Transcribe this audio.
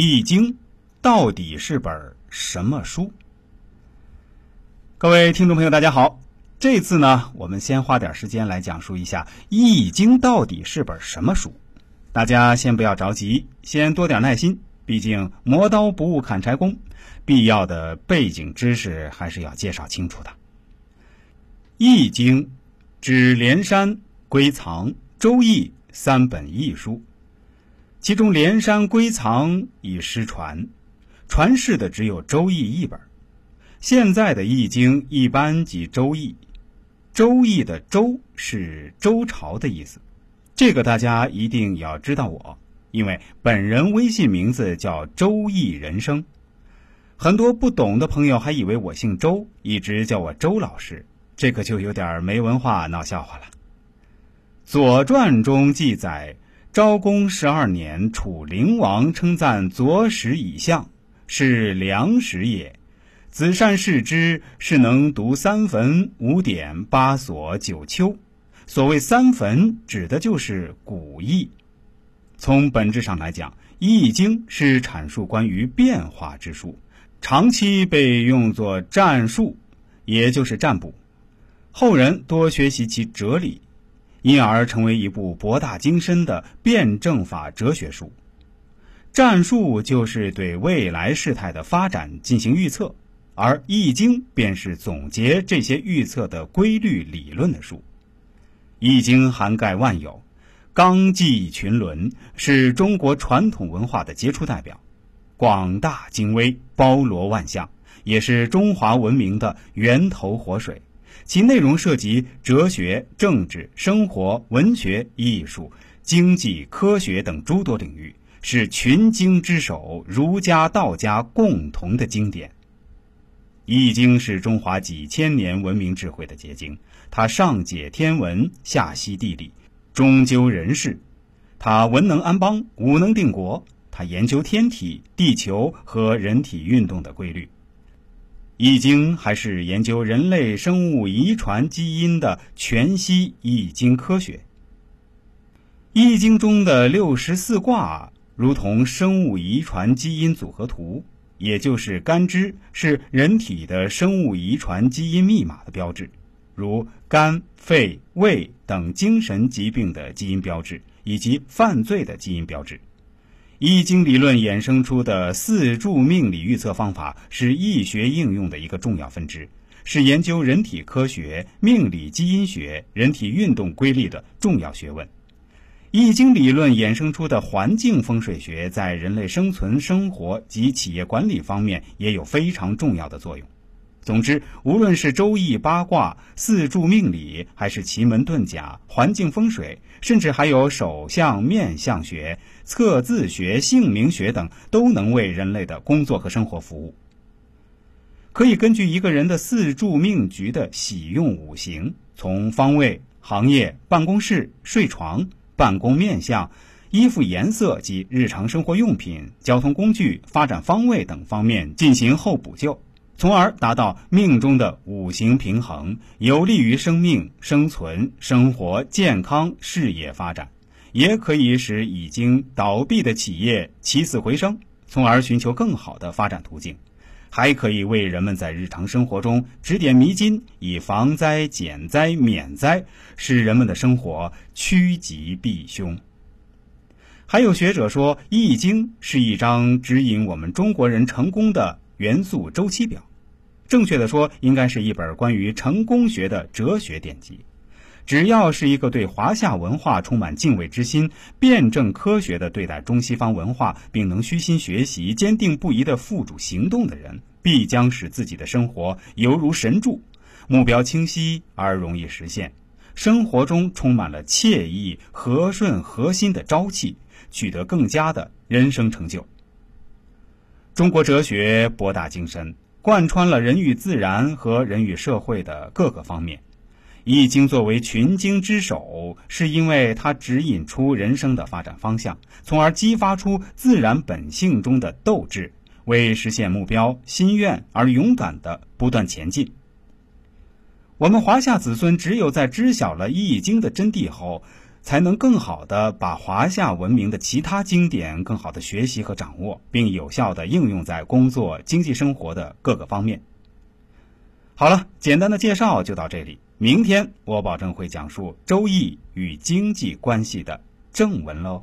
易经》到底是本什么书？各位听众朋友，大家好。这次呢，我们先花点时间来讲述一下《易经》到底是本什么书。大家先不要着急，先多点耐心。毕竟磨刀不误砍柴工，必要的背景知识还是要介绍清楚的。《易经》指连山、归藏、周易三本易书，其中连山、归藏已失传，传世的只有周易一本。现在的《易经》一般即周易。周易的“周”是周朝的意思，这个大家一定要知道我，因为本人微信名字叫周易人生。很多不懂的朋友还以为我姓周，一直叫我周老师，这可就有点没文化闹笑话了。《左传》中记载，昭公十二年，楚灵王称赞左史以象，是良史也。子善视之，是能读三坟、五典、八所、九丘。所谓三坟，指的就是古义。从本质上来讲，《易经》是阐述关于变化之书，长期被用作战术，也就是占卜。后人多学习其哲理，因而成为一部博大精深的辩证法哲学书。战术就是对未来事态的发展进行预测。而《易经》便是总结这些预测的规律理论的书，《易经》涵盖万有，纲纪群伦，是中国传统文化的杰出代表，广大精微，包罗万象，也是中华文明的源头活水。其内容涉及哲学、政治、生活、文学、艺术、经济、科学等诸多领域，是群经之首，儒家、道家共同的经典。《易经》是中华几千年文明智慧的结晶，它上解天文，下析地理，中究人事。它文能安邦，武能定国。它研究天体、地球和人体运动的规律。《易经》还是研究人类生物遗传基因的全息易经科学。《易经》中的六十四卦如同生物遗传基因组合图。也就是干支是人体的生物遗传基因密码的标志，如肝、肺、胃等精神疾病的基因标志，以及犯罪的基因标志。易经理论衍生出的四柱命理预测方法是易学应用的一个重要分支，是研究人体科学、命理基因学、人体运动规律的重要学问。易经理论衍生出的环境风水学，在人类生存、生活及企业管理方面也有非常重要的作用。总之，无论是周易八卦、四柱命理，还是奇门遁甲、环境风水，甚至还有手相、面相学、测字学、姓名学等，都能为人类的工作和生活服务。可以根据一个人的四柱命局的喜用五行，从方位、行业、办公室、睡床。办公面相、衣服颜色及日常生活用品、交通工具、发展方位等方面进行后补救，从而达到命中的五行平衡，有利于生命生存、生活健康、事业发展。也可以使已经倒闭的企业起死回生，从而寻求更好的发展途径。还可以为人们在日常生活中指点迷津，以防灾减灾免灾，使人们的生活趋吉避凶。还有学者说，《易经》是一张指引我们中国人成功的元素周期表。正确的说，应该是一本关于成功学的哲学典籍。只要是一个对华夏文化充满敬畏之心、辩证科学的对待中西方文化，并能虚心学习、坚定不移的付诸行动的人，必将使自己的生活犹如神助，目标清晰而容易实现，生活中充满了惬意、和顺、和心的朝气，取得更佳的人生成就。中国哲学博大精深，贯穿了人与自然和人与社会的各个方面。易经作为群经之首，是因为它指引出人生的发展方向，从而激发出自然本性中的斗志，为实现目标心愿而勇敢的不断前进。我们华夏子孙只有在知晓了易经的真谛后，才能更好的把华夏文明的其他经典更好的学习和掌握，并有效的应用在工作、经济生活的各个方面。好了，简单的介绍就到这里。明天我保证会讲述《周易》与经济关系的正文喽。